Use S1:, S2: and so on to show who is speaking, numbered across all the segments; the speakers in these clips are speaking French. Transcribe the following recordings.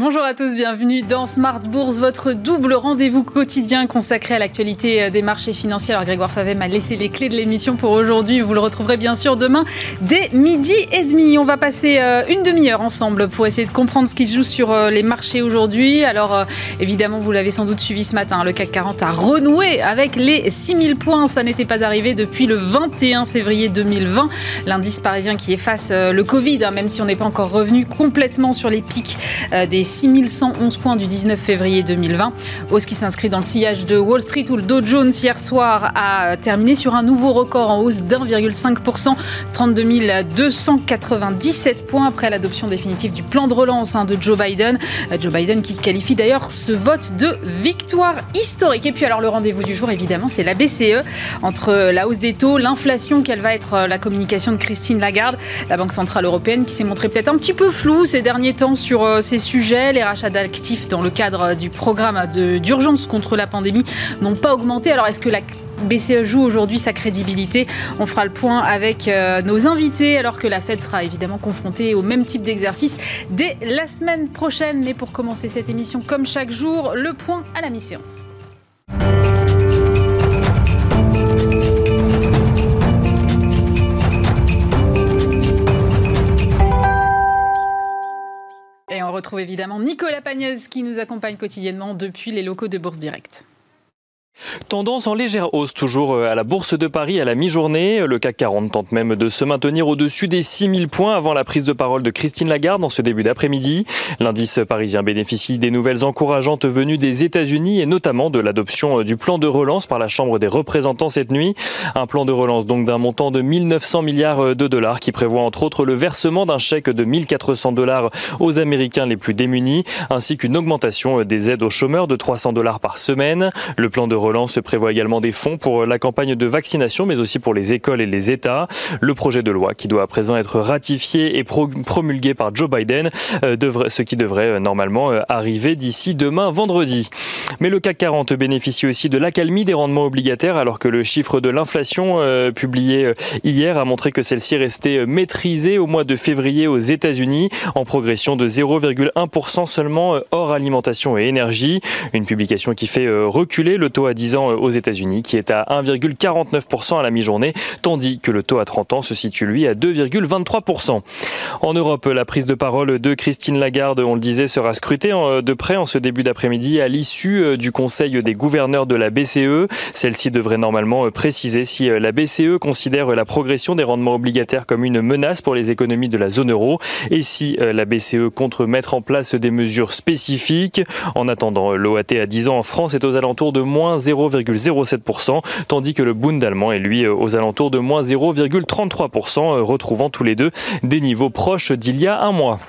S1: Bonjour à tous, bienvenue dans Smart Bourse, votre double rendez-vous quotidien consacré à l'actualité euh, des marchés financiers. Alors Grégoire Favet m'a laissé les clés de l'émission pour aujourd'hui. Vous le retrouverez bien sûr demain dès midi et demi. On va passer euh, une demi-heure ensemble pour essayer de comprendre ce qui se joue sur euh, les marchés aujourd'hui. Alors évidemment, vous l'avez sans doute suivi ce matin, le CAC 40 a renoué avec les 6000 points. Ça n'était pas arrivé depuis le 21 février 2020. L'indice parisien qui efface le Covid, hein, même si on n'est pas encore revenu complètement sur les pics des 6111 points du 19 février 2020. Hausse qui s'inscrit dans le sillage de Wall Street où le Dow Jones hier soir a terminé sur un nouveau record en hausse d'1,5%, 32 297 points après l'adoption définitive du plan de relance hein, de Joe Biden. Joe Biden qui qualifie d'ailleurs ce vote de victoire historique. Et puis alors le rendez-vous du jour évidemment c'est la BCE entre la hausse des taux, l'inflation, quelle va être euh, la communication de Christine Lagarde, la Banque Centrale Européenne qui s'est montrée peut-être un petit peu floue ces derniers temps sur euh, ces sujets les rachats d'actifs dans le cadre du programme d'urgence contre la pandémie n'ont pas augmenté. Alors est-ce que la BCE joue aujourd'hui sa crédibilité? On fera le point avec euh, nos invités alors que la Fed sera évidemment confrontée au même type d'exercice dès la semaine prochaine. Mais pour commencer cette émission, comme chaque jour, le point à la mi-séance. Retrouve évidemment Nicolas Pagnès qui nous accompagne quotidiennement depuis les locaux de Bourse Direct.
S2: Tendance en légère hausse toujours euh, à la Bourse de Paris à la mi-journée. Le CAC 40 tente même de se maintenir au-dessus des 6000 points avant la prise de parole de Christine Lagarde en ce début d'après-midi. L'indice parisien bénéficie des nouvelles encourageantes venues des États-Unis et notamment de l'adoption euh, du plan de relance par la Chambre des représentants cette nuit. Un plan de relance donc d'un montant de 1900 milliards euh, de dollars qui prévoit entre autres le versement d'un chèque de 1400 dollars aux Américains les plus démunis ainsi qu'une augmentation des aides aux chômeurs de 300 dollars par semaine. Le plan de prévoit également des fonds pour la campagne de vaccination, mais aussi pour les écoles et les États. Le projet de loi, qui doit à présent être ratifié et promulgué par Joe Biden, euh, ce qui devrait euh, normalement euh, arriver d'ici demain vendredi. Mais le CAC 40 bénéficie aussi de l'accalmie des rendements obligataires, alors que le chiffre de l'inflation publié hier a montré que celle-ci restait maîtrisée au mois de février aux États-Unis, en progression de 0,1% seulement hors alimentation et énergie. Une publication qui fait reculer le taux à 10 ans euh, aux États-Unis qui est à 1,49% à la mi-journée, tandis que le taux à 30 ans se situe lui à 2,23%. En Europe, la prise de parole de Christine Lagarde, on le disait, sera scrutée euh, de près en ce début d'après-midi à l'issue euh, du Conseil des gouverneurs de la BCE. Celle-ci devrait normalement préciser si la BCE considère la progression des rendements obligataires comme une menace pour les économies de la zone euro et si la BCE compte mettre en place des mesures spécifiques. En attendant, l'OAT à 10 ans en France est aux alentours de moins 0,07%, tandis que le Bund allemand est lui aux alentours de moins 0,33%, retrouvant tous les deux des niveaux proches d'il y a un mois.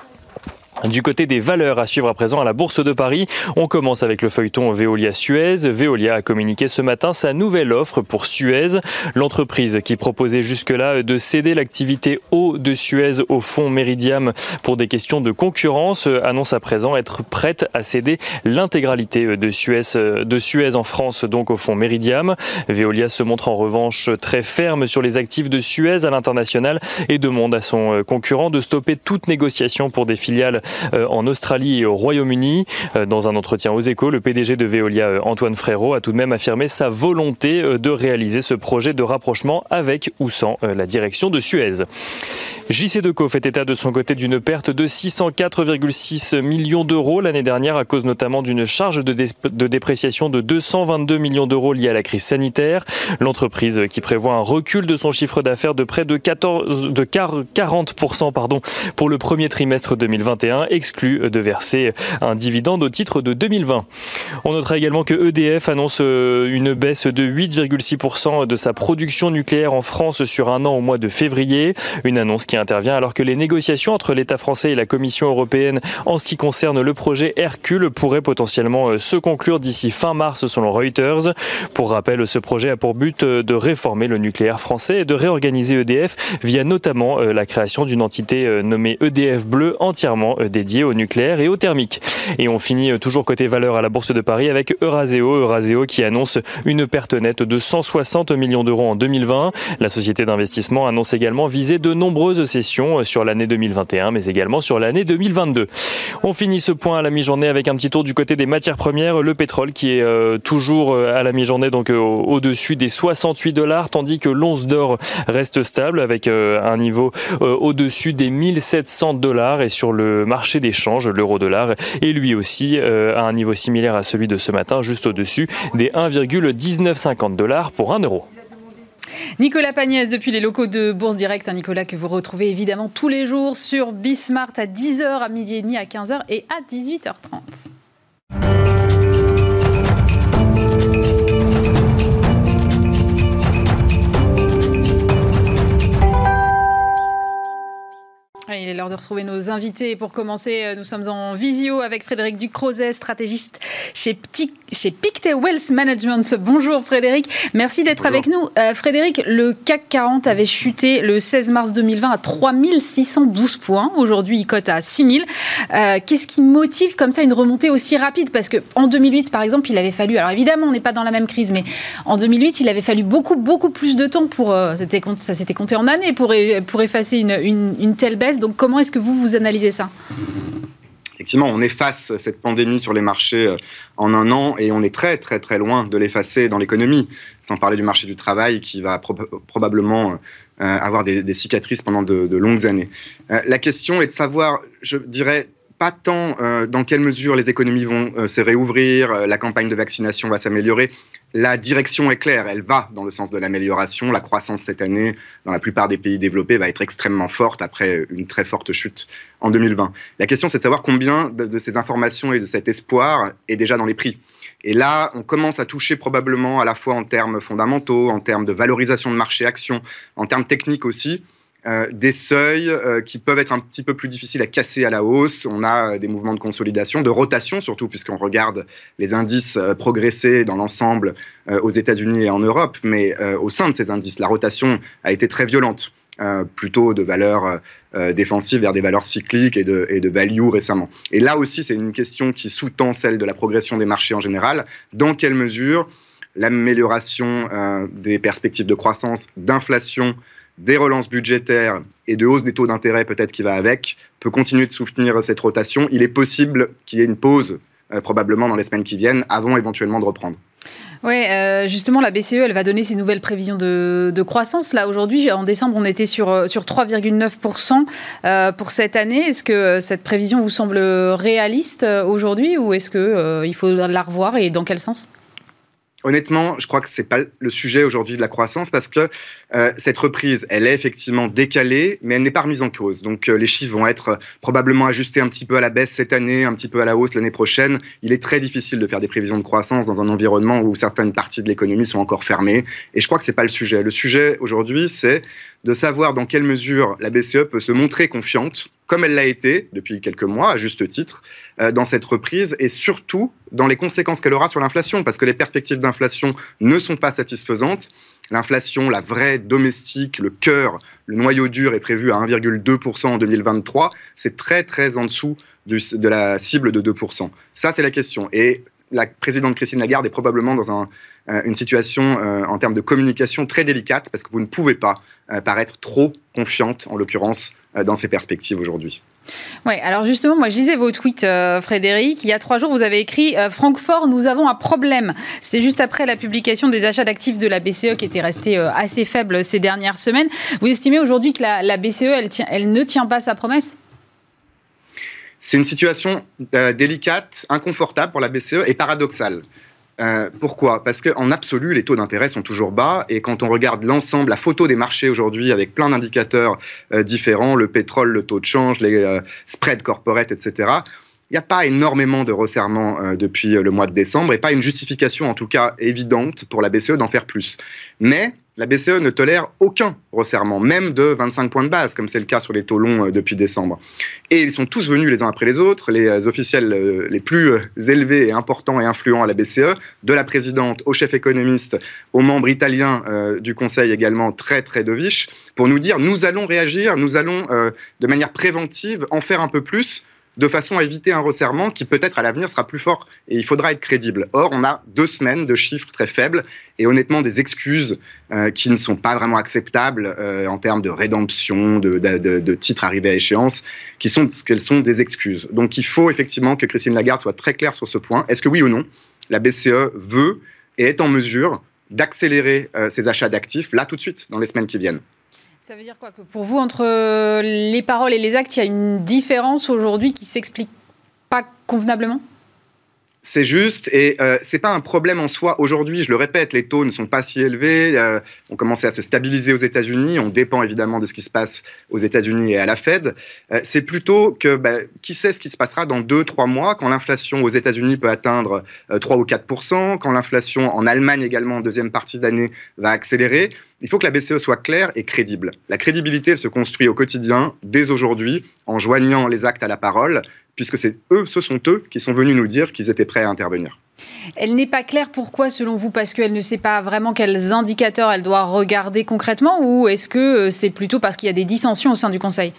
S2: Du côté des valeurs à suivre à présent à la Bourse de Paris, on commence avec le feuilleton Veolia-Suez. Veolia a communiqué ce matin sa nouvelle offre pour Suez. L'entreprise qui proposait jusque-là de céder l'activité eau de Suez au fonds Meridiam pour des questions de concurrence annonce à présent être prête à céder l'intégralité de Suez, en France, donc au fonds Meridiam. Veolia se montre en revanche très ferme sur les actifs de Suez à l'international et demande à son concurrent de stopper toute négociation pour des filiales en Australie et au Royaume-Uni. Euh, dans un entretien aux échos, le PDG de Veolia, euh, Antoine Frérot, a tout de même affirmé sa volonté de réaliser ce projet de rapprochement avec ou sans la direction de Suez. JC Deco fait état de son côté d'une perte de 604,6 millions d'euros l'année dernière à cause notamment d'une charge de, dépréciation de 222 millions d'euros liée à la crise sanitaire. L'entreprise qui prévoit un recul de son chiffre d'affaires de près de, 14, de 40% pardon, pour le premier trimestre 2021 exclut de verser un dividende au titre de 2020. On notera également que EDF annonce euh, une baisse de 8,6% de sa production nucléaire en France sur un an au mois de février. Une annonce qui intervient alors que les négociations entre l'État français et la Commission européenne en ce qui concerne le projet Hercule pourraient potentiellement euh, se conclure d'ici fin mars selon Reuters. Pour rappel, ce projet a pour but euh, de réformer le nucléaire français et de réorganiser EDF via notamment euh, la création d'une entité nommée EDF Bleu entièrement dédié au nucléaire et au thermique. Et on finit toujours côté valeur à la Bourse de Paris avec Euraseo, Euraseo qui annonce une perte nette de 160 millions d'euros en 2020. La société d'investissement annonce également viser de nombreuses sessions sur l'année 2021 mais également sur l'année 2022. On finit ce point à la mi-journée avec un petit tour du côté des matières premières, le pétrole qui est euh, toujours euh, à la mi-journée donc euh, au-dessus des 68 dollars tandis que l'once d'or reste stable avec un niveau au-dessus des 1700 dollars et sur le marché d'échange, l'euro-dollar est lui aussi à un niveau similaire à celui de ce matin, juste au-dessus des 1,1950 dollars pour 1 euro.
S1: Nicolas Pagnès depuis les locaux de Bourse Direct, un Nicolas que vous retrouvez évidemment tous les jours sur Bismart à 10h, à midi et demi, à 15h et à 18h30. Il est l'heure de retrouver nos invités. Pour commencer, euh, nous sommes en visio avec Frédéric Ducrozet, stratégiste chez, Petit, chez Pictet Wealth Management. Bonjour Frédéric, merci d'être avec nous. Euh, Frédéric, le CAC 40 avait chuté le 16 mars 2020 à 3612 points. Aujourd'hui, il cote à 6000. Euh, Qu'est-ce qui motive comme ça une remontée aussi rapide? Parce qu'en 2008, par exemple, il avait fallu, alors évidemment, on n'est pas dans la même crise, mais en 2008, il avait fallu beaucoup, beaucoup plus de temps pour, euh, ça s'était compté en années pour, pour effacer une, une, une telle baisse. Donc comment est-ce que vous, vous analysez ça?
S3: Effectivement, on efface cette pandémie sur les marchés euh, en un an et on est très très très loin de l'effacer dans l'économie, sans parler du marché du travail qui va probablement euh, avoir des, cicatrices pendant de, longues années. Euh, la question est de savoir, je dirais, pas tant dans quelle mesure les économies vont se réouvrir, la campagne de vaccination va s'améliorer, la direction est claire, elle va dans le sens de l'amélioration. La croissance cette année, dans la plupart des pays développés, va être extrêmement forte après une très forte chute en 2020. La question, c'est de savoir combien de, ces informations et de cet espoir est déjà dans les prix. Et là, on commence à toucher probablement à la fois en termes fondamentaux, en termes de valorisation de marché action, en termes techniques aussi, euh, des seuils euh, qui peuvent être un petit peu plus difficiles à casser à la hausse. On a euh, des mouvements de consolidation, de rotation surtout, puisqu'on regarde les indices progresser dans l'ensemble aux États-Unis et en Europe, mais au sein de ces indices, la rotation a été très violente. plutôt de valeurs défensives vers des valeurs cycliques et de, et de value récemment. Et là aussi, c'est une question qui sous-tend celle de la progression des marchés en général. Dans quelle mesure l'amélioration des perspectives de croissance, d'inflation, des relances budgétaires et de hausse des taux d'intérêt peut-être qui va avec, peut continuer de soutenir cette rotation. Il est possible qu'il y ait une pause euh, probablement dans les semaines qui viennent avant éventuellement de reprendre.
S1: Oui, euh, justement, la BCE, elle va donner ses nouvelles prévisions de, croissance. Là, aujourd'hui, en décembre, on était sur, euh, sur 3,9% pour cette année. Est-ce que cette prévision vous semble réaliste aujourd'hui ou est-ce qu'il faut la revoir et dans quel sens?
S3: Honnêtement, je crois que c'est pas le sujet aujourd'hui de la croissance parce que euh, cette reprise, elle est effectivement décalée, mais elle n'est pas remise en cause. Donc euh, les chiffres vont être probablement ajustés un petit peu à la baisse cette année, un petit peu à la hausse l'année prochaine. Il est très difficile de faire des prévisions de croissance dans un environnement où certaines parties de l'économie sont encore fermées. Et je crois que c'est pas le sujet. Le sujet aujourd'hui, c'est de savoir dans quelle mesure la BCE peut se montrer confiante comme elle l'a été depuis quelques mois, à juste titre, euh, dans cette reprise, et surtout dans les conséquences qu'elle aura sur l'inflation, parce que les perspectives d'inflation ne sont pas satisfaisantes. L'inflation, la vraie domestique, le cœur, le noyau dur est prévu à 1,2% en 2023. C'est très, très en dessous de la cible de 2%. Ça, c'est la question. Et la présidente Christine Lagarde est probablement dans euh, une situation euh, en termes de communication très délicate parce que vous ne pouvez pas paraître trop confiante, en l'occurrence, euh, dans ces perspectives aujourd'hui.
S1: Oui, alors justement, moi je lisais vos tweets, euh, Frédéric. Il y a trois jours, vous avez écrit euh, Francfort, nous avons un problème. C'était juste après la publication des achats d'actifs de la BCE qui était restée assez faible ces dernières semaines. Vous estimez aujourd'hui que la, BCE, elle, elle ne tient pas sa promesse?
S3: C'est une situation délicate, inconfortable pour la BCE et paradoxale. Euh, pourquoi? Parce qu'en absolu, les taux d'intérêt sont toujours bas et quand on regarde l'ensemble, la photo des marchés aujourd'hui avec plein d'indicateurs euh, différents, le pétrole, le taux de change, les euh, spreads corporate, etc., il n'y a pas énormément de resserrement depuis le mois de décembre et pas une justification en tout cas évidente pour la BCE d'en faire plus. Mais la BCE ne tolère aucun resserrement, même de 25 points de base, comme c'est le cas sur les taux longs euh, depuis décembre. Et ils sont tous venus les uns après les autres, les euh, officiels euh, les plus élevés et importants et influents à la BCE, de la présidente au chef économiste, aux membres italiens du Conseil également très très dovish, pour nous dire nous allons réagir, nous allons de manière préventive en faire un peu plus de façon à éviter un resserrement qui peut-être à l'avenir sera plus fort et il faudra être crédible. Or, on a deux semaines de chiffres très faibles et honnêtement des excuses euh, qui ne sont pas vraiment acceptables euh, en termes de rédemption, de, titres arrivés à échéance, qui sont qu'elles sont des excuses. Donc il faut effectivement que Christine Lagarde soit très claire sur ce point. Est-ce que oui ou non, la BCE veut et est en mesure d'accélérer euh, ses achats d'actifs là tout de suite, dans les semaines qui viennent?
S1: Ça veut dire quoi Que pour vous, entre les paroles et les actes, il y a une différence aujourd'hui qui s'explique pas convenablement?
S3: C'est juste, et euh, c'est pas un problème en soi. Aujourd'hui, je le répète, les taux ne sont pas si élevés. Euh, on commençait à se stabiliser aux États-Unis. On dépend évidemment de ce qui se passe aux États-Unis et à la Fed. Euh, c'est plutôt que bah, qui sait ce qui se passera dans deux, trois mois, quand l'inflation aux États-Unis peut atteindre 3 ou 4% quand l'inflation en Allemagne également en deuxième partie d'année va accélérer. Il faut que la BCE soit claire et crédible. La crédibilité, elle se construit au quotidien, dès aujourd'hui, en joignant les actes à la parole puisque c'est eux, ce sont eux qui sont venus nous dire qu'ils étaient prêts à intervenir.
S1: Elle n'est pas claire pourquoi selon vous Parce qu'elle ne sait pas vraiment quels indicateurs elle doit regarder concrètement ou est-ce que euh, c'est plutôt parce qu'il y a des dissensions au sein du Conseil?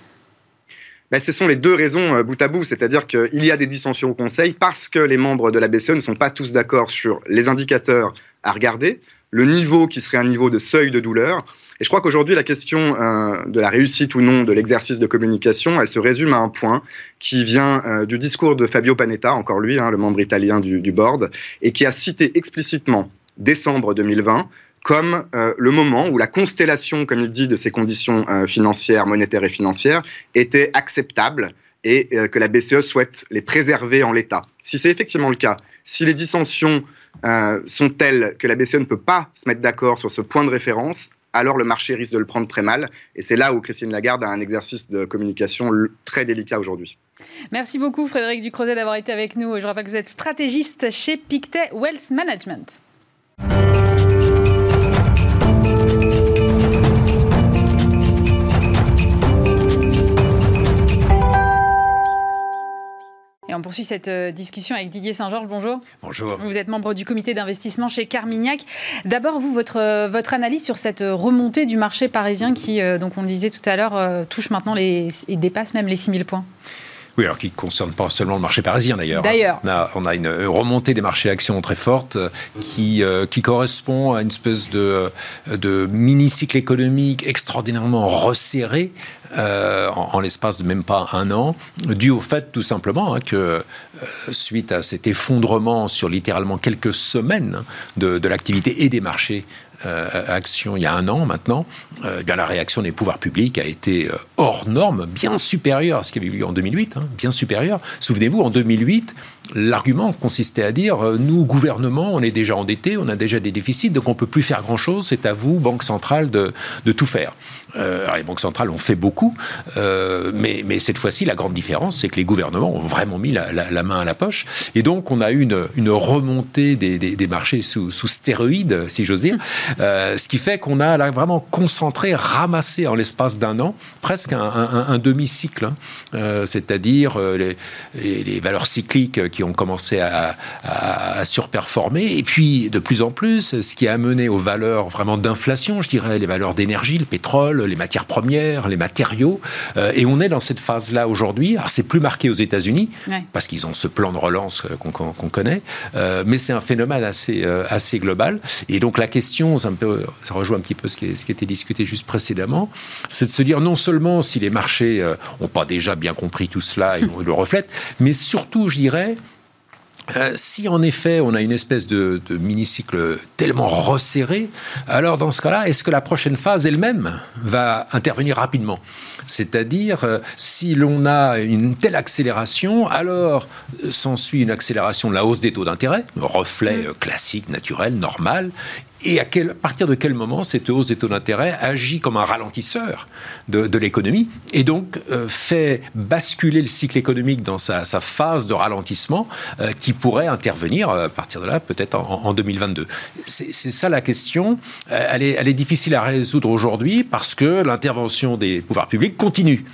S3: Ben, ce sont les deux raisons euh, bout à bout, c'est-à-dire qu'il y a des dissensions au Conseil parce que les membres de la BCE ne sont pas tous d'accord sur les indicateurs à regarder, le niveau qui serait un niveau de seuil de douleur, et je crois qu'aujourd'hui, la question euh, de la réussite ou non de l'exercice de communication, elle se résume à un point qui vient euh, du discours de Fabio Panetta, encore lui, hein, le membre italien du, board, et qui a cité explicitement décembre 2020 comme euh, le moment où la constellation, comme il dit, de ces conditions financières, monétaires et financières était acceptable et que la BCE souhaite les préserver en l'état. Si c'est effectivement le cas, si les dissensions sont telles que la BCE ne peut pas se mettre d'accord sur ce point de référence, alors le marché risque de le prendre très mal. Et c'est là où Christine Lagarde a un exercice de communication très délicat aujourd'hui.
S1: Merci beaucoup Frédéric Ducrozet d'avoir été avec nous. Je rappelle que vous êtes stratégiste chez Pictet Wealth Management. Et on poursuit cette euh, discussion avec Didier Saint-Georges. Bonjour.
S4: Bonjour.
S1: Vous êtes membre du comité d'investissement chez Carmignac. D'abord, vous, votre, euh, votre analyse sur cette remontée du marché parisien qui, euh, donc on le disait tout à l'heure, touche maintenant les, et dépasse même les 6000 points.
S4: Oui, alors qui ne concerne pas seulement le marché parisien d'ailleurs.
S1: D'ailleurs.
S4: On a, une remontée des marchés actions très forte qui, qui correspond à une espèce de, de mini-cycle économique extraordinairement resserré euh, en, l'espace de même pas un an, dû au fait tout simplement hein, que euh, suite à cet effondrement sur littéralement quelques semaines de, de l'activité et des marchés euh, actions il y a un an maintenant, eh bien la réaction des pouvoirs publics a été hors norme, bien supérieure à ce qui avait eu lieu en 2008, hein, bien supérieure. Souvenez-vous, en 2008, l'argument consistait à dire nous, gouvernement, on est déjà endetté, on a déjà des déficits, donc on peut plus faire grand-chose, c'est à vous, Banque centrale, de, de tout faire. alors les banques centrales ont fait beaucoup euh, mais, mais, cette fois-ci, la grande différence, c'est que les gouvernements ont vraiment mis la, main à la poche. Et donc, on a eu une, une remontée des, des, marchés sous, sous, stéroïdes, si j'ose dire. Euh, ce qui fait qu'on a là vraiment concentré, ramassé en l'espace d'un an, presque un, demi-cycle. Hein. Euh, c'est-à-dire les, les, valeurs cycliques qui ont commencé à, à, surperformer. Et puis, de plus en plus, ce qui a amené aux valeurs vraiment d'inflation, je dirais, les valeurs d'énergie, le pétrole, les matières premières, les matériaux euh, et on est dans cette phase-là aujourd'hui. Alors, c'est plus marqué aux États-Unis, parce qu'ils ont ce plan de relance euh, qu'on connaît, euh, mais c'est un phénomène assez, assez global. Et donc, la question, ça, ça rejoint un petit peu ce qui, ce qui était discuté juste précédemment, c'est de se dire non seulement si les marchés n'ont pas déjà bien compris tout cela et le reflètent, mais surtout, je dirais, euh, si en effet on a une espèce de, mini-cycle tellement resserré, alors dans ce cas-là, est-ce que la prochaine phase elle-même va intervenir rapidement? C'est-à-dire, euh, si l'on a une telle accélération, alors euh, s'ensuit une accélération de la hausse des taux d'intérêt, reflet mm. classique, naturel, normal, et à, quel, partir de quel moment cette hausse des taux d'intérêt agit comme un ralentisseur de, l'économie et donc euh, fait basculer le cycle économique dans sa, phase de ralentissement euh, qui pourrait intervenir euh, à partir de là peut-être en, 2022 C'est ça la question. Elle est, elle est difficile à résoudre aujourd'hui parce que l'intervention des pouvoirs publics continue.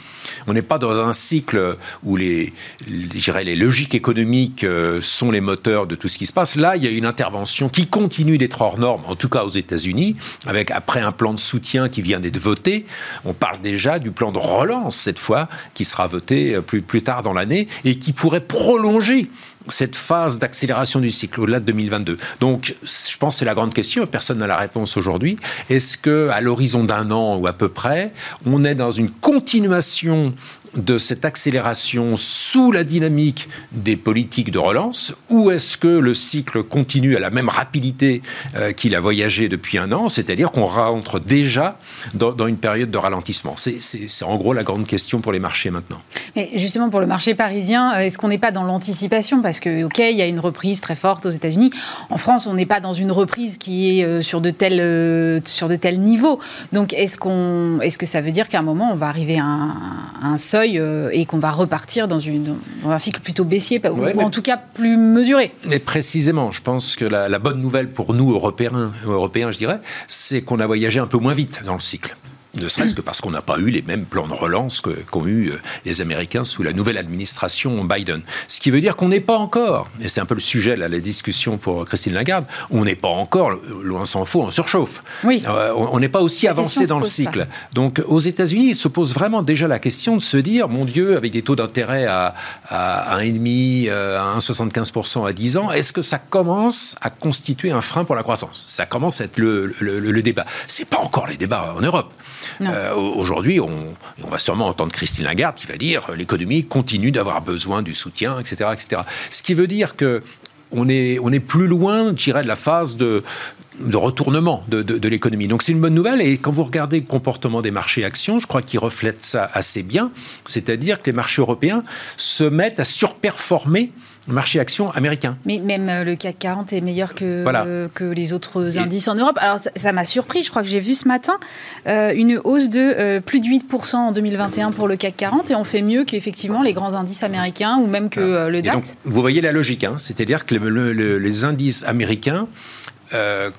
S4: On n'est pas dans un cycle où les, les, logiques économiques euh, sont les moteurs de tout ce qui se passe. Là, il y a une intervention qui continue d'être hors norme, en tout cas aux États-Unis, avec après un plan de soutien qui vient d'être voté. On parle déjà du plan de relance cette fois, qui sera voté euh, plus, plus tard dans l'année et qui pourrait prolonger cette phase d'accélération du cycle au-delà de 2022. Donc, je pense que c'est la grande question. Personne n'a la réponse aujourd'hui. Est-ce que, à l'horizon d'un an ou à peu près, on est dans une continuation de cette accélération sous la dynamique des politiques de relance ou est-ce que le cycle continue à la même rapidité euh, qu'il a voyagé depuis un an, c'est-à-dire qu'on rentre déjà dans, une période de ralentissement? C'est en gros la grande question pour les marchés maintenant.
S1: Mais justement pour le marché parisien, euh, est-ce qu'on n'est pas dans l'anticipation? Parce que, ok, il y a une reprise très forte aux États-Unis. En France, on n'est pas dans une reprise qui est euh, sur de tels, sur de tels niveaux. Donc est-ce qu'on, est que ça veut dire qu'à un moment, on va arriver à un, à un seuil euh, et qu'on va repartir dans, une, dans, un cycle plutôt baissier, ou, en tout cas plus mesuré.
S4: Mais précisément, je pense que la, la bonne nouvelle pour nous, Européens, Européens je dirais, c'est qu'on a voyagé un peu moins vite dans le cycle ne serait-ce que parce qu'on n'a pas eu les mêmes plans de relance qu'ont eu euh, les Américains sous la nouvelle administration Biden. Ce qui veut dire qu'on n'est pas encore, et c'est un peu le sujet de la discussion pour Christine Lagarde, on n'est pas encore, loin s'en faut, en surchauffe. Oui. Euh, on n'est pas aussi avancé dans le cycle. Donc aux États-Unis, il se pose vraiment déjà la question de se dire, mon Dieu, avec des taux d'intérêt à, à 1,5, euh, à 1,75% à 10 ans, est-ce que ça commence à constituer un frein pour la croissance? Ça commence à être le, le, le, le débat. C'est pas encore les débats en Europe. Euh, aujourd'hui, on, va sûrement entendre Christine Lagarde qui va dire l'économie continue d'avoir besoin du soutien, etc., etc. Ce qui veut dire que on est, on est plus loin, je dirais, de la phase de, de retournement de, de, l'économie. Donc c'est une bonne nouvelle. Et quand vous regardez le comportement des marchés actions, je crois qu'il reflète ça assez bien. C'est-à-dire que les marchés européens se mettent à surperformer marché action américain.
S1: Mais même euh, le CAC 40 est meilleur que, que les autres indices en Europe. Alors ça m'a surpris, je crois que j'ai vu ce matin euh, une hausse de euh, plus de 8% en 2021 pour le CAC 40 et on fait mieux qu'effectivement les grands indices américains ou même que le DAX.
S4: vous voyez la logique, hein c'est-à-dire que les indices américains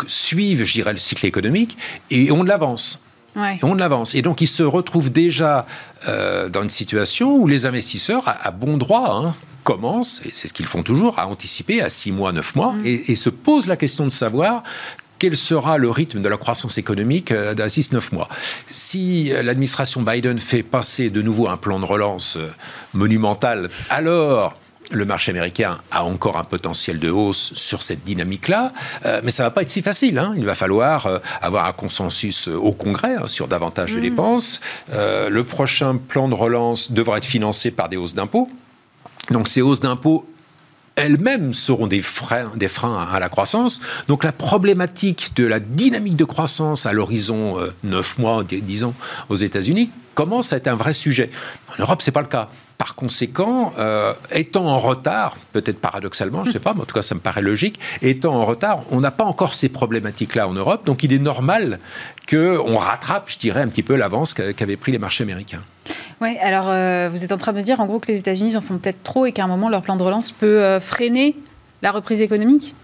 S4: suivent, je dirais, le cycle économique et on l'avance. Ouais. on l'avance. Et donc, ils se retrouvent déjà dans une situation où les investisseurs, à, bon droit, hein, commencent, et c'est ce qu'ils font toujours, à anticiper à 6 mois, 9 mois, mm. et, se posent la question de savoir quel sera le rythme de la croissance économique euh, à 6-9 mois. Si euh, l'administration Biden fait passer de nouveau un plan de relance euh, monumental, alors le marché américain a encore un potentiel de hausse sur cette dynamique-là, mais ça va pas être si facile. Hein. Il va falloir avoir un consensus au Congrès hein, sur davantage de mm. dépenses. le prochain plan de relance devra être financé par des hausses d'impôts. Donc ces hausses d'impôts elles-mêmes seront des freins, à la croissance. Donc la problématique de la dynamique de croissance à l'horizon 9 euh, mois, 10 ans aux États-Unis commence à être un vrai sujet. En Europe, ce n'est pas le cas. Par conséquent, euh, étant en retard, peut-être paradoxalement, je ne sais pas, mais en tout cas ça me paraît logique, étant en retard, on n'a pas encore ces problématiques-là en Europe, donc il est normal qu'on rattrape, je dirais, un petit peu l'avance qu'avaient pris les marchés américains.
S1: Oui, alors euh, vous êtes en train de me dire en gros que les États-Unis en font peut-être trop et qu'à un moment leur plan de relance peut euh, freiner la reprise économique?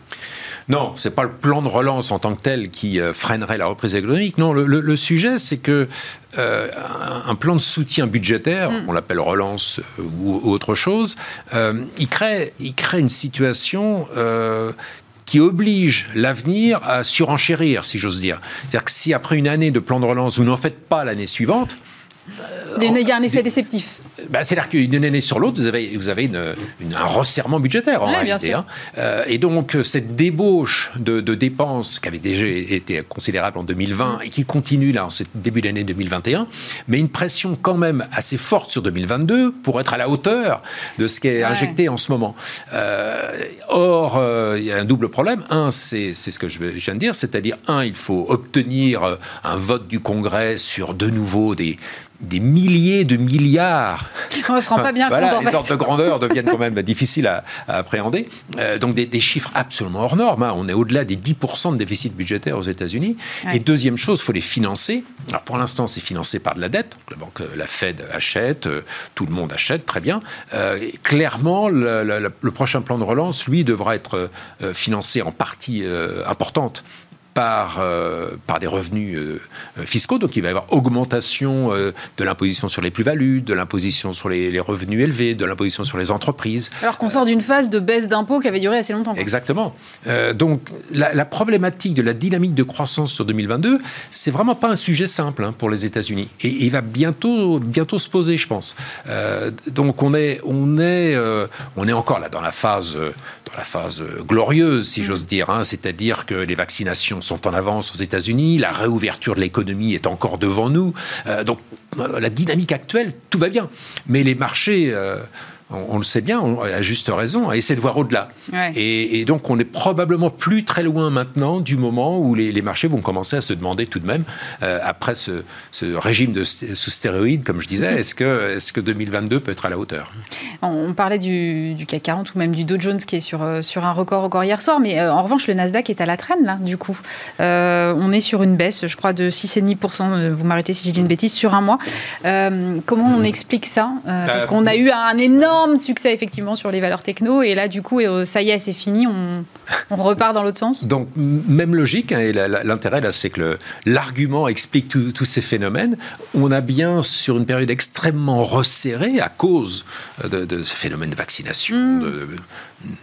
S4: Non, c'est pas le plan de relance en tant que tel qui euh, freinerait la reprise économique. Non, le, sujet, c'est que un, plan de soutien budgétaire, mm. on l'appelle relance ou, autre chose, il crée, il crée une situation qui oblige l'avenir à surenchérir, si j'ose dire. C'est-à-dire que si après une année de plan de relance, vous n'en faites pas l'année suivante,
S1: il y a un effet déceptif.
S4: Bah, C'est-à-dire qu'une année sur l'autre, vous avez, vous avez une, un resserrement budgétaire en réalité. Hein. Euh, et donc, cette débauche de, dépenses qui avait déjà été considérable en 2020 et qui continue là en ce début d'année 2021, mais une pression quand même assez forte sur 2022 pour être à la hauteur de ce qui est injecté en ce moment. Euh, or, euh, il y a un double problème. Un, c'est ce que je viens de dire, c'est-à-dire, un, il faut obtenir un vote du Congrès sur de nouveau des des milliers de milliards.
S1: On ne se rend pas bien
S4: voilà, compte. Les ordres de grandeur deviennent quand même difficiles à, appréhender. Euh, donc des, chiffres absolument hors normes. Hein. On est au-delà des 10% de déficit budgétaire aux États-Unis. Et deuxième chose, il faut les financer. Alors pour l'instant, c'est financé par de la dette. la banque, euh, la Fed achète, euh, tout le monde achète, très bien. clairement, le, prochain plan de relance, lui, devra être financé en partie importante par, par des revenus fiscaux. Donc il va y avoir augmentation de l'imposition sur les plus-values, de l'imposition sur les, revenus élevés, de l'imposition sur les entreprises.
S1: Alors qu'on sort d'une phase de baisse d'impôts qui avait duré assez longtemps.
S4: Exactement. donc la, problématique de la dynamique de croissance sur 2022, c'est vraiment pas un sujet simple hein, pour les États-Unis. Et, il va bientôt, bientôt se poser, je pense. donc on est, on est, on est encore là dans la phase, la phase glorieuse, si j'ose dire. Hein. C'est-à-dire que les vaccinations sont en avance aux États-Unis, la réouverture de l'économie est encore devant nous. Euh, donc la dynamique actuelle, tout va bien. Mais les marchés... On, le sait bien, à juste raison, à essayer de voir au-delà. Et, donc, on est probablement plus très loin maintenant du moment où les, marchés vont commencer à se demander tout de même, euh, après ce, régime de, sous stéroïdes, comme je disais, mhm. est-ce que, est que 2022 peut être à la hauteur?
S1: On parlait du, CAC 40 ou même du Dow Jones qui est sur, euh, sur un record encore hier soir, mais euh, en revanche, le Nasdaq est à la traîne, là, du coup. on est sur une baisse, je crois, de 6,5%, vous m'arrêtez si je dis une bêtise, sur un mois. comment on mhm. explique ça Parce qu'on a eu un énorme succès effectivement sur les valeurs techno. Et là du coup euh, ça y est c'est fini on, repart dans l'autre sens.
S4: Donc même logique hein, et l'intérêt là c'est que l'argument explique tous ces phénomènes. On a bien sur une période extrêmement resserrée à cause de, de ce phénomène de vaccination mm. de,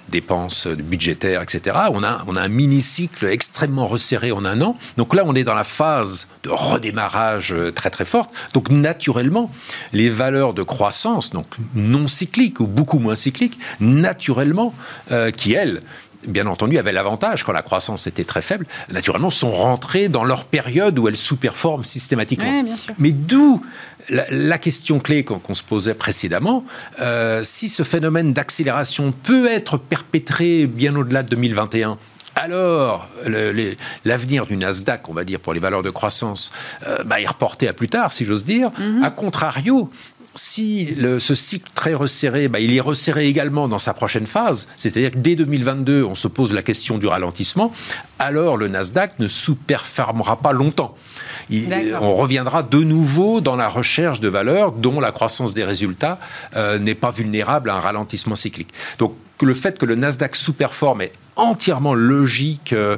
S4: dépenses budgétaires, etc. On a, on a un mini-cycle extrêmement resserré en un an. Donc là, on est dans la phase de redémarrage très très forte. Donc naturellement, les valeurs de croissance, donc non cycliques ou beaucoup moins cycliques, naturellement, euh, qui elles bien entendu, avaient l'avantage, quand la croissance était très faible, naturellement, sont rentrées dans leur période où elles sous-performent systématiquement. Mais d'où la, question clé qu'on se posait précédemment, euh, si ce phénomène d'accélération peut être perpétré bien au-delà de 2021, alors l'avenir du Nasdaq, on va dire, pour les valeurs de croissance, euh, bah, est reporté à plus tard, si j'ose dire. Mm-hmm. A contrario, si ce cycle très resserré, bah, il est resserré également dans sa prochaine phase, c'est-à-dire que dès 2022, on se pose la question du ralentissement, alors le Nasdaq ne sous-performera pas longtemps. on reviendra de nouveau dans la recherche de valeurs dont la croissance des résultats euh, n'est pas vulnérable à un ralentissement cyclique. Donc le fait que le Nasdaq sous-performe est entièrement logique, euh,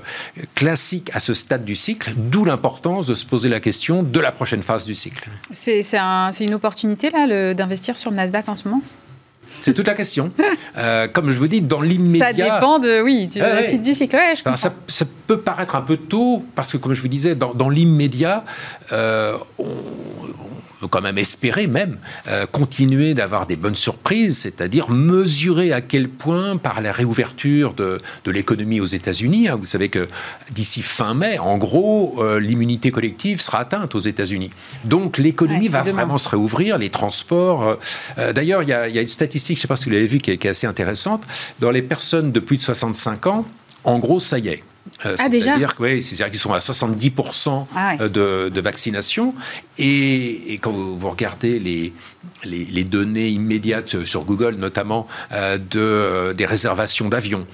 S4: classique à ce stade du cycle, d'où l'importance de se poser la question de la prochaine phase du cycle.
S1: C'est une opportunité là d'investir sur le Nasdaq en ce moment?
S4: C'est toute la question. Euh, comme je vous dis, dans l'immédiat.
S1: Ça dépend de, oui, du, du cycle.
S4: ça, peut paraître un peu tôt, parce que, comme je vous disais, dans, l'immédiat, euh, on, quand même espérer même euh, continuer d'avoir des bonnes surprises, c'est-à-dire mesurer à quel point par la réouverture de, de l'économie aux États-Unis, hein, vous savez que d'ici fin mai, en gros, euh, l'immunité collective sera atteinte aux États-Unis. Donc l'économie va vraiment se réouvrir, les transports. Euh, d'ailleurs, il y, y, a une statistique, je ne sais pas si vous l'avez vu, qui est, qui est assez intéressante. Dans les personnes de plus de 65 ans, en gros, ça y est.
S1: Euh, ah, c'est-à-dire
S4: qu'ils sont à 70% ah, de, de, vaccination. Et, quand vous, regardez les, les, données immédiates sur Google, notamment euh, de, euh, des réservations d'avions,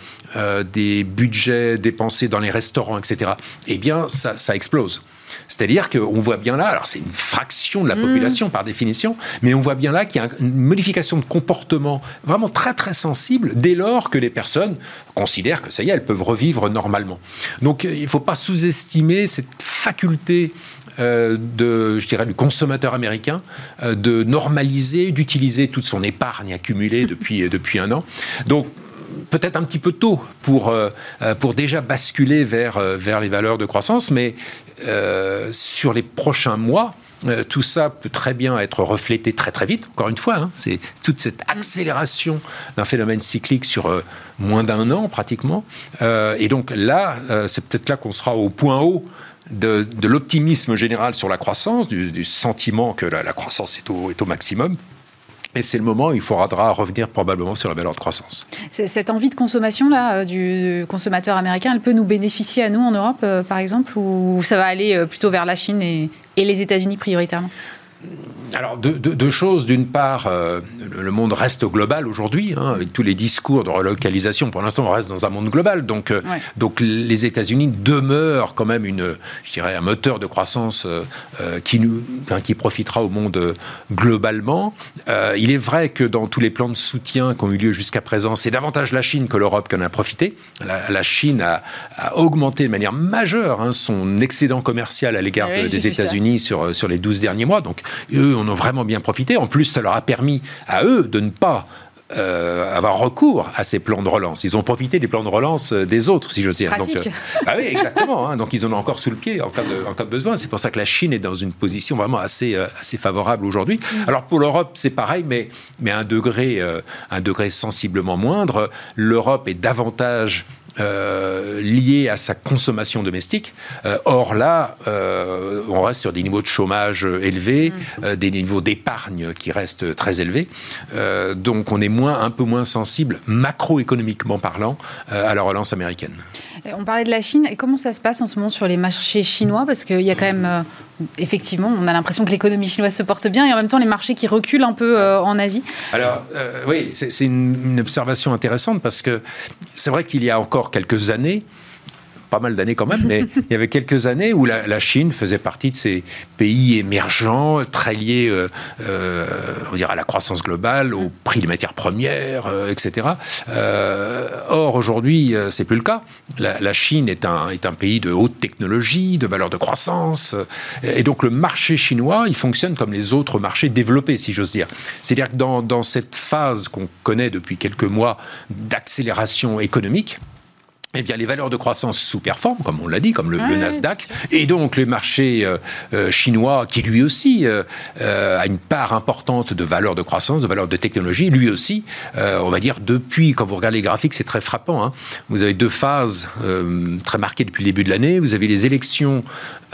S4: des budgets dépensés dans les restaurants, etc., eh bien, ça, ça explose. C'est-à-dire qu'on voit bien là, alors c'est une fraction de la mm. population par définition, mais on voit bien là qu'il y a une modification de comportement vraiment très très sensible dès lors que les personnes considèrent que ça y est, elles peuvent revivre normalement. Donc il ne faut pas sous-estimer cette faculté euh, de, je dirais, du consommateur américain euh, de normaliser, d'utiliser toute son épargne accumulée depuis, depuis un an. Donc peut-être un petit peu tôt pour, euh, pour déjà basculer vers, vers les valeurs de croissance, mais sur les prochains mois, euh, tout ça peut très bien être reflété très très vite. Encore une fois, hein, c'est toute cette mm. accélération d'un phénomène cyclique sur euh, moins d'un an pratiquement. et donc là, c'est peut-être là qu'on sera au point haut de, l'optimisme général sur la croissance, du, sentiment que la, croissance est au, est au maximum. Et c'est le moment où il faudra revenir probablement sur la valeur de croissance.
S1: Cette envie de consommation là euh, du consommateur américain, elle peut nous bénéficier à nous en Europe, euh, par exemple, ou ça va aller euh, plutôt vers la Chine et, et les États-Unis prioritairement?
S4: Alors, deux, choses. D'une part, euh, le monde reste global aujourd'hui, hein, avec tous les discours de relocalisation. Pour l'instant, on reste dans un monde global. Donc, euh, donc les États-Unis demeurent quand même une, je dirais, un moteur de croissance qui, nous, qui profitera au monde globalement. il est vrai que dans tous les plans de soutien qui ont eu lieu jusqu'à présent, c'est davantage la Chine que l'Europe qui en a profité. La, Chine a, augmenté de manière majeure hein, son excédent commercial à l'égard eh des États-Unis sur, sur les 12 derniers mois. Donc, eux en ont vraiment bien profité. En plus, ça leur a permis à eux de ne pas euh, avoir recours à ces plans de relance. Ils ont profité des plans de relance euh, des autres, si j'ose dire.
S1: Donc, euh,
S4: ah oui, exactement. Hein. donc ils en ont encore sous le pied en cas de, en cas de besoin. C'est pour ça que la Chine est dans une position vraiment assez, assez favorable aujourd'hui. Mm. Alors pour l'Europe, c'est pareil, mais, mais à un degré, un degré sensiblement moindre. L'Europe est davantage euh, à sa consommation domestique. Euh, or là, euh, on reste sur des niveaux de chômage élevés, mm. des niveaux d'épargne qui restent très élevés. donc on est moins, un peu moins sensible, macroéconomiquement parlant, à la relance américaine.
S1: On parlait de la Chine. Et comment ça se passe en ce moment sur les marchés chinois? Parce qu'il y a quand même, effectivement, on a l'impression que l'économie chinoise se porte bien et en même temps les marchés qui reculent un peu en Asie.
S4: Alors, oui, c'est une, une observation intéressante parce que c'est vrai qu'il y a encore quelques années, pas mal d'années quand même, mais il y avait quelques années où la, Chine faisait partie de ces pays émergents, très liés euh, euh, on à la croissance globale, au prix des matières premières, euh, etc. or, aujourd'hui, c'est plus le cas. La, Chine est un, est un pays de haute technologie, de valeur de croissance, et donc le marché chinois, il fonctionne comme les autres marchés développés, si j'ose dire. C'est-à-dire que dans, dans cette phase qu'on connaît depuis quelques mois d'accélération économique, eh bien, les valeurs de croissance sous-performent, comme on l'a dit, comme le, Nasdaq, et donc les marchés euh, euh, chinois, qui lui aussi euh, a une part importante de valeurs de croissance, de valeurs de technologie, lui aussi, on va dire, depuis, quand vous regardez les graphiques, c'est très frappant. Hein. Vous avez deux phases très marquées depuis le début de l'année. Vous avez les élections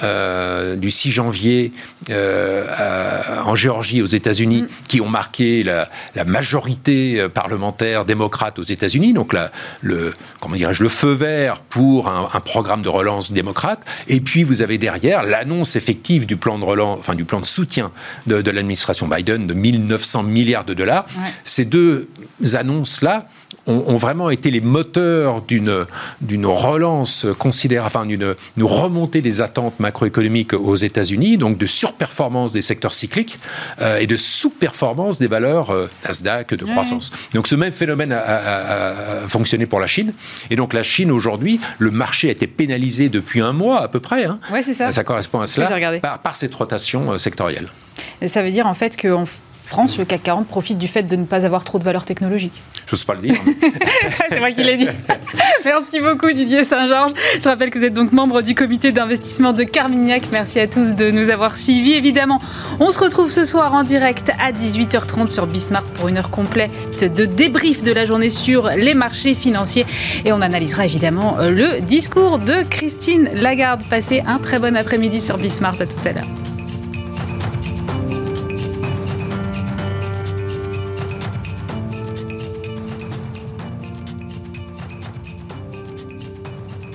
S4: du 6 janvier en Géorgie, aux États-Unis, mm. qui ont marqué la, la, majorité parlementaire démocrate aux États-Unis, donc la, le, comment dirais-je, le feu vert pour un, programme de relance démocrate, et puis vous avez derrière l'annonce effective du plan de relance, enfin du plan de soutien de, l'administration Biden de 1900 milliards de dollars. Ces deux annonces-là ont, vraiment été les moteurs d'une d'une relance considérable, enfin d'une remontée des attentes macroéconomiques aux États-Unis, donc de surperformance des secteurs cycliques euh, et de sous-performance des valeurs euh, Nasdaq de croissance. Donc ce même phénomène a, fonctionné pour la Chine, et donc la Chine aujourd'hui, le marché a été pénalisé depuis un mois à peu près. Hein.
S1: c'est ça.
S4: Ça correspond à cela par, par, cette rotation euh, sectorielle.
S1: Et ça veut dire en fait qu'en France, le CAC 40 profite du fait de ne pas avoir trop de valeur technologique.
S4: J'ose pas le dire.
S1: c'est moi qui l'ai dit. Merci beaucoup Didier Saint-Georges. Je rappelle que vous êtes donc membre du comité d'investissement de Carmignac. Merci à tous de nous avoir suivis. Évidemment, on se retrouve ce soir en direct à 18h30 sur Bismarck pour une heure complète de débrief de la journée sur les marchés financiers. Et on analysera évidemment le discours de Christine Lagarde. Passez un très bon après-midi sur Bismarck. À tout à l'heure.